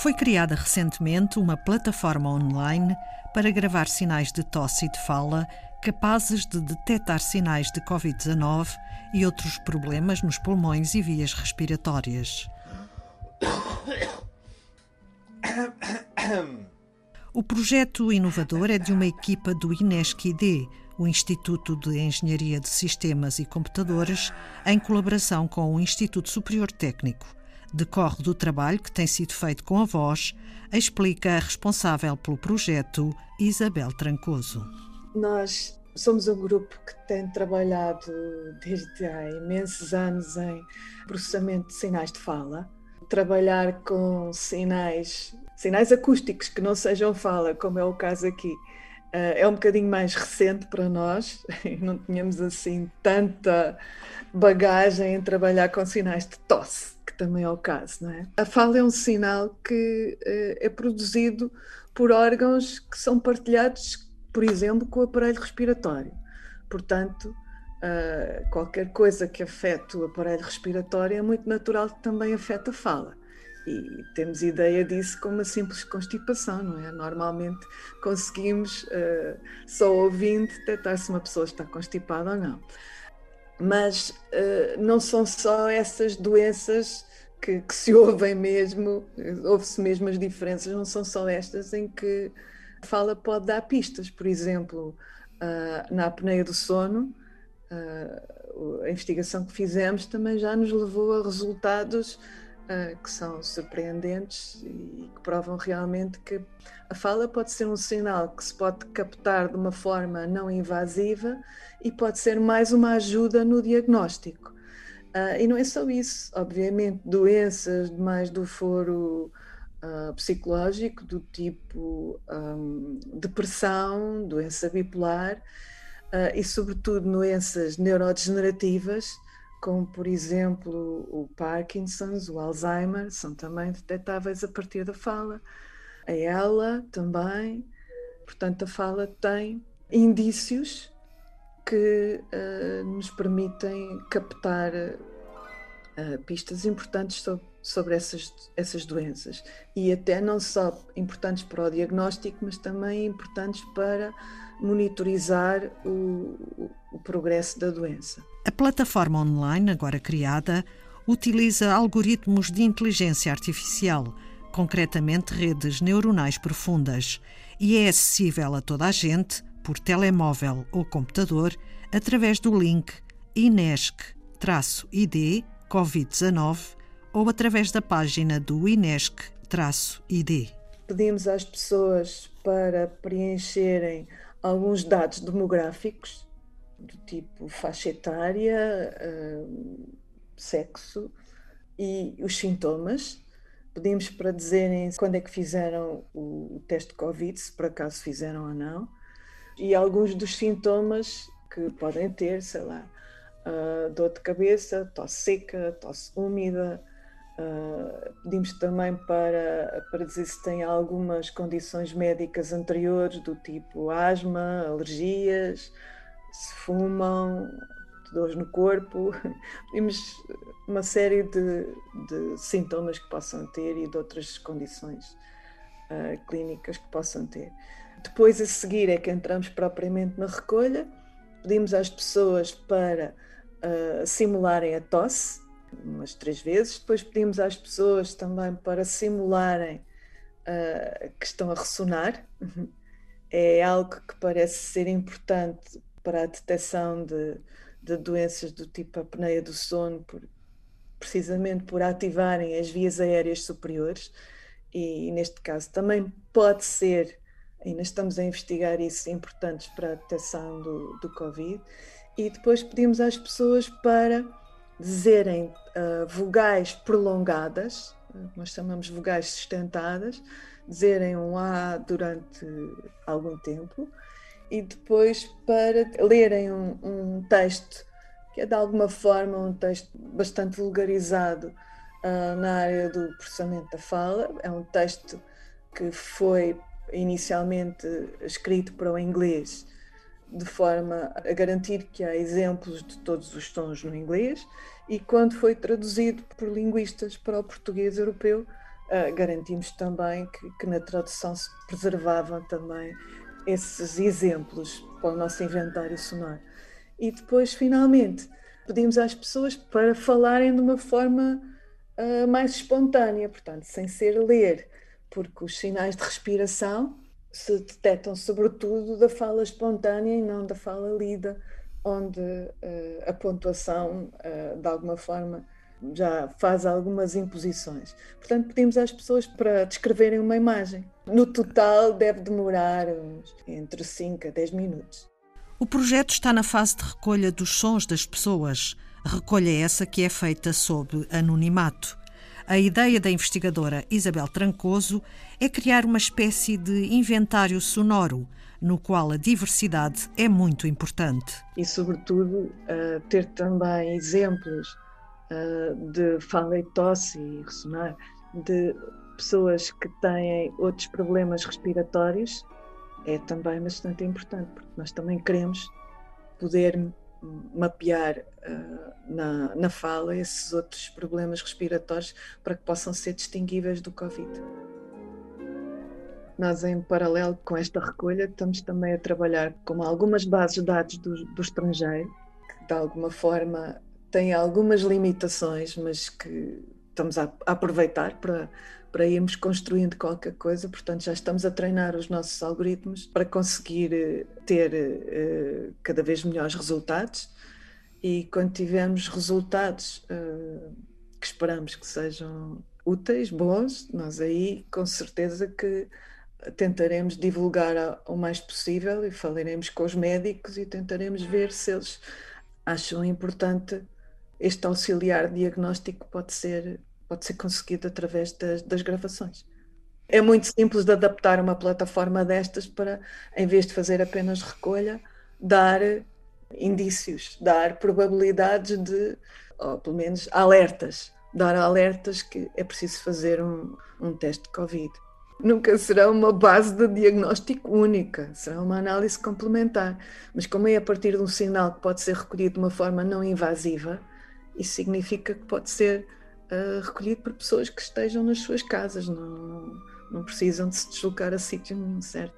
Foi criada recentemente uma plataforma online para gravar sinais de tosse e de fala capazes de detectar sinais de Covid-19 e outros problemas nos pulmões e vias respiratórias. O projeto inovador é de uma equipa do INESC-ID, o Instituto de Engenharia de Sistemas e Computadores, em colaboração com o Instituto Superior Técnico decorre do trabalho que tem sido feito com a voz, explica a responsável pelo projeto, Isabel Trancoso. Nós somos um grupo que tem trabalhado desde há imensos anos em processamento de sinais de fala. Trabalhar com sinais, sinais acústicos que não sejam fala, como é o caso aqui, é um bocadinho mais recente para nós. Não tínhamos assim tanta bagagem em trabalhar com sinais de tosse também é o caso, não é? A fala é um sinal que uh, é produzido por órgãos que são partilhados, por exemplo, com o aparelho respiratório. Portanto, uh, qualquer coisa que afete o aparelho respiratório é muito natural que também afete a fala. E temos ideia disso como uma simples constipação, não é? Normalmente conseguimos, uh, só ouvindo, detectar se uma pessoa está constipada ou não. Mas uh, não são só essas doenças que, que se ouvem mesmo, ouve-se mesmo as diferenças, não são só estas em que fala pode dar pistas. Por exemplo, uh, na apneia do sono, a investigação que fizemos também já nos levou a resultados que são surpreendentes e que provam realmente que a fala pode ser um sinal que se pode captar de uma forma não invasiva e pode ser mais uma ajuda no diagnóstico. Uh, e não é só isso, obviamente, doenças mais do foro uh, psicológico, do tipo um, depressão, doença bipolar uh, e, sobretudo, doenças neurodegenerativas, como, por exemplo, o Parkinson's, o Alzheimer, são também detectáveis a partir da fala. A ela também. Portanto, a fala tem indícios que uh, nos permitem captar uh, pistas importantes sobre, sobre essas, essas doenças e até não só importantes para o diagnóstico, mas também importantes para monitorizar o, o, o progresso da doença. A plataforma online, agora criada, utiliza algoritmos de inteligência artificial, concretamente redes neuronais profundas, e é acessível a toda a gente por telemóvel ou computador através do link INESC-ID Covid-19 ou através da página do INESC-ID. Pedimos às pessoas para preencherem alguns dados demográficos, do tipo faixa etária, hum, sexo e os sintomas. Pedimos para dizerem quando é que fizeram o teste de Covid, se por acaso fizeram ou não e alguns dos sintomas que podem ter, sei lá, uh, dor de cabeça, tosse seca, tosse úmida. Uh, pedimos também para, para dizer se têm algumas condições médicas anteriores, do tipo asma, alergias, se fumam, dores no corpo. Pedimos uma série de, de sintomas que possam ter e de outras condições uh, clínicas que possam ter. Depois, a seguir, é que entramos propriamente na recolha, pedimos às pessoas para uh, simularem a tosse, umas três vezes, depois pedimos às pessoas também para simularem uh, que estão a ressonar. É algo que parece ser importante para a detecção de, de doenças do tipo apneia do sono, por, precisamente por ativarem as vias aéreas superiores, e neste caso também pode ser ainda estamos a investigar isso, importantes para a detecção do, do Covid. E depois pedimos às pessoas para dizerem uh, vogais prolongadas, nós chamamos vogais sustentadas, dizerem um A durante algum tempo e depois para lerem um, um texto que é de alguma forma um texto bastante vulgarizado uh, na área do processamento da fala. É um texto que foi inicialmente escrito para o inglês, de forma a garantir que há exemplos de todos os tons no inglês, e quando foi traduzido por linguistas para o português europeu, uh, garantimos também que, que, na tradução se preservavam também esses exemplos para o nosso inventário sonoro. E depois, finalmente, pedimos às pessoas para falarem de uma forma uh, mais espontânea, portanto, sem ser ler, porque os sinais de respiração se detectam sobretudo da fala espontânea e não da fala lida, onde uh, a pontuação, uh, de alguma forma, já faz algumas imposições. Portanto, pedimos às pessoas para descreverem uma imagem. No total, deve demorar entre 5 a 10 minutos. O projeto está na fase de recolha dos sons das pessoas, recolha essa que é feita sob anonimato. A ideia da investigadora Isabel Trancoso é criar uma espécie de inventário sonoro, no qual a diversidade é muito importante. E, sobretudo, ter também exemplos de fala e tosse e ressonar de pessoas que têm outros problemas respiratórios é também bastante importante, porque nós também queremos poder mapear uh, na, na fala esses outros problemas respiratórios para que possam ser distinguíveis do Covid. Nós, em paralelo com esta recolha, estamos também a trabalhar com algumas bases de dados do, do estrangeiro, que de alguma forma têm algumas limitações, mas que estamos a, a aproveitar para para irmos construindo qualquer coisa, portanto já estamos a treinar os nossos algoritmos para conseguir eh, ter uh, cada vez melhores resultados. E quando tivermos resultados uh, que esperamos que sejam úteis, bons, nós aí com certeza que tentaremos divulgar o mais possível e falaremos com os médicos e tentaremos ver se eles acham importante este auxiliar diagnóstico pode ser pode ser conseguido através das, das gravações. É muito simples de adaptar uma plataforma destas para, em vez de fazer apenas recolha, dar indícios, dar probabilidades de, ou pelo menos alertas, dar alertas que é preciso fazer um, um teste de Covid. Nunca será uma base de diagnóstico única, será uma análise complementar. Mas, como é a partir de um sinal que pode ser recolhido de uma forma não invasiva, isso significa que pode ser uh, recolhido por pessoas que estejam nas suas casas, não, não precisam de se deslocar a sítio nenhum, certo?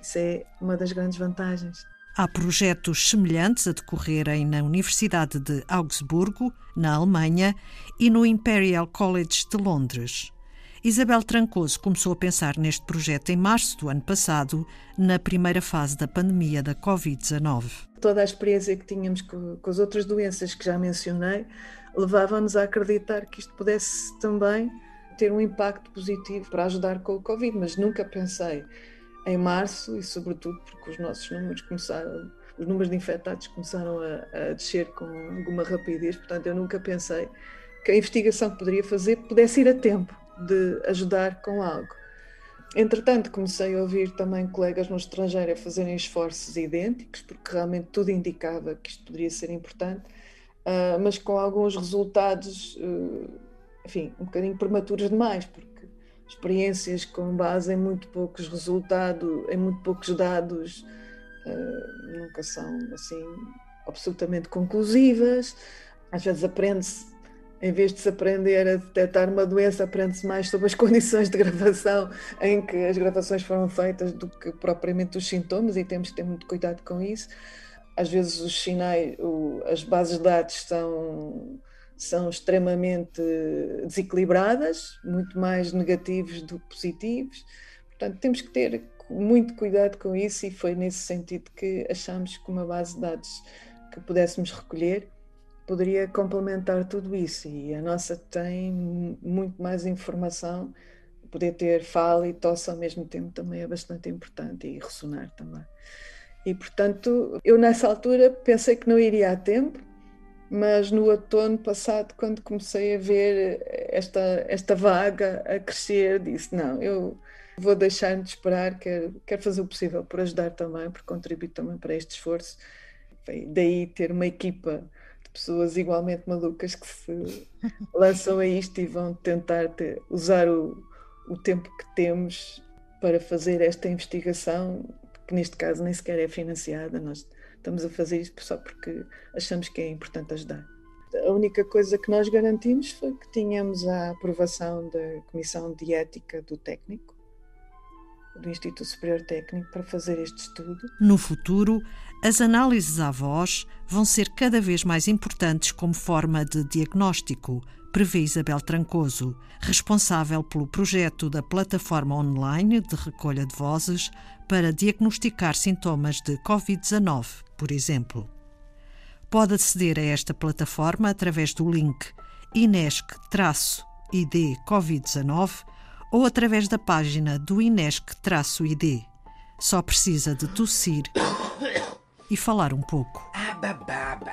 Isso é uma das grandes vantagens. Há projetos semelhantes a decorrerem na Universidade de Augsburgo, na Alemanha, e no Imperial College de Londres. Isabel Trancoso começou a pensar neste projeto em março do ano passado, na primeira fase da pandemia da Covid-19. Toda a experiência que tínhamos com, com as outras doenças que já mencionei levava-nos a acreditar que isto pudesse também ter um impacto positivo para ajudar com o Covid, mas nunca pensei em março e sobretudo porque os nossos números começaram, os números de infectados começaram a, a descer com alguma rapidez, portanto eu nunca pensei que a investigação que poderia fazer pudesse ir a tempo de ajudar com algo. Entretanto, comecei a ouvir também colegas no estrangeiro a fazerem esforços idênticos, porque realmente tudo indicava que isto poderia ser importante uh, mas com alguns resultados, uh, enfim, um bocadinho prematuros demais, porque experiências com base em muito poucos resultados, em muito poucos dados, uh, nunca são assim absolutamente conclusivas. Às vezes aprende-se em vez de se aprender a detectar uma doença, aprende-se mais sobre as condições de gravação em que as gravações foram feitas do que propriamente os sintomas, e temos que ter muito cuidado com isso às vezes os sinais, as bases de dados são, são extremamente desequilibradas, muito mais negativos do que positivos. Portanto, temos que ter muito cuidado com isso e foi nesse sentido que achamos que uma base de dados que pudéssemos recolher poderia complementar tudo isso e a nossa tem muito mais informação poder ter fala e tosse ao mesmo tempo também é bastante importante e ressonar também. E, portanto, eu nessa altura pensei que não iria a tempo, mas no outono passado, quando comecei a ver esta, esta vaga a crescer, disse: não, eu vou deixar de esperar, quero, quero fazer o possível por ajudar também, por contribuir também para este esforço. Daí ter uma equipa pessoas igualmente malucas que se lançam a isto e vão tentar usar o, o tempo que temos para fazer esta investigação que neste caso nem sequer é financiada, nós estamos a fazer isto só porque achamos que é importante ajudar. A única coisa que nós garantimos foi que tínhamos a aprovação da Comissão de Ética do Técnico, do Instituto Superior Técnico, para fazer este estudo. No futuro, as análises à voz vão ser cada vez mais importantes como forma de diagnóstico, prevê Isabel Trancoso, responsável pelo projeto da plataforma online de recolha de vozes para diagnosticar sintomas de Covid-19, por exemplo. Pode aceder a esta plataforma através do link INESC-ID Covid-19 ou através da página do INESC-ID. Só precisa de tossir e falar um pouco. Abababa.